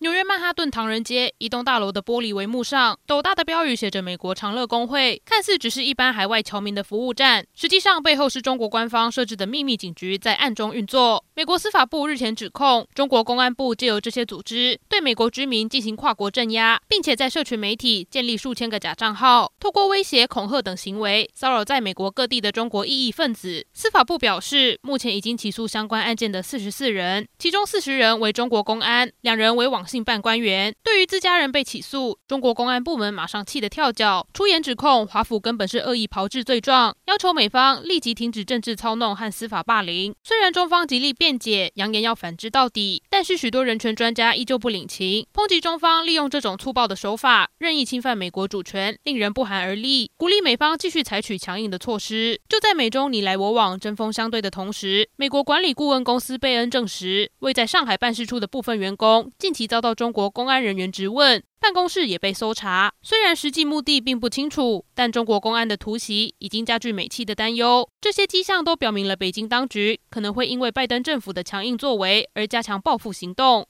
纽约曼哈顿唐人街一栋大楼的玻璃帷幕上，斗大的标语写着“美国长乐工会”，看似只是一般海外侨民的服务站，实际上背后是中国官方设置的秘密警局在暗中运作。美国司法部日前指控，中国公安部借由这些组织对美国居民进行跨国镇压，并且在社群媒体建立数千个假账号，透过威胁、恐吓等行为骚扰在美国各地的中国异议分子。司法部表示，目前已经起诉相关案件的四十四人，其中四十人为中国公安，两人为网信办官员。对于自家人被起诉，中国公安部门马上气得跳脚，出言指控华府根本是恶意炮制罪状，要求美方立即停止政治操弄和司法霸凌。虽然中方极力辩解，扬言要反制到底，但是许多人权专家依旧不领情，抨击中方利用这种粗暴的手法，任意侵犯美国主权，令人不寒而栗，鼓励美方继续采取强硬的措施。就在美中你来我往、针锋相对的同时，美国管理顾问公司贝恩证实，位在上海办事处的部分员工近期遭遭到中国。国公安人员质问，办公室也被搜查。虽然实际目的并不清楚，但中国公安的突袭已经加剧美企的担忧。这些迹象都表明了北京当局可能会因为拜登政府的强硬作为而加强报复行动。